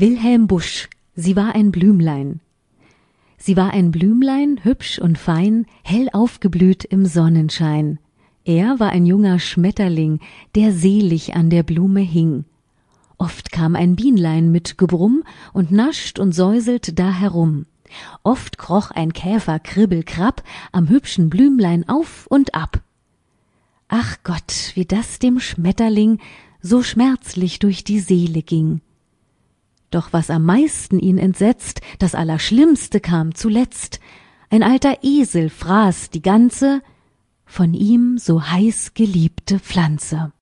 Wilhelm Busch, sie war ein Blümlein. Sie war ein Blümlein, hübsch und fein, hell aufgeblüht im Sonnenschein. Er war ein junger Schmetterling, der selig an der Blume hing. Oft kam ein Bienlein mit Gebrumm und nascht und säuselt da herum. Oft kroch ein Käfer kribbelkrabb am hübschen Blümlein auf und ab. Ach Gott, wie das dem Schmetterling so schmerzlich durch die Seele ging. Doch was am meisten ihn entsetzt, das Allerschlimmste kam zuletzt. Ein alter Esel fraß die ganze, von ihm so heiß geliebte Pflanze.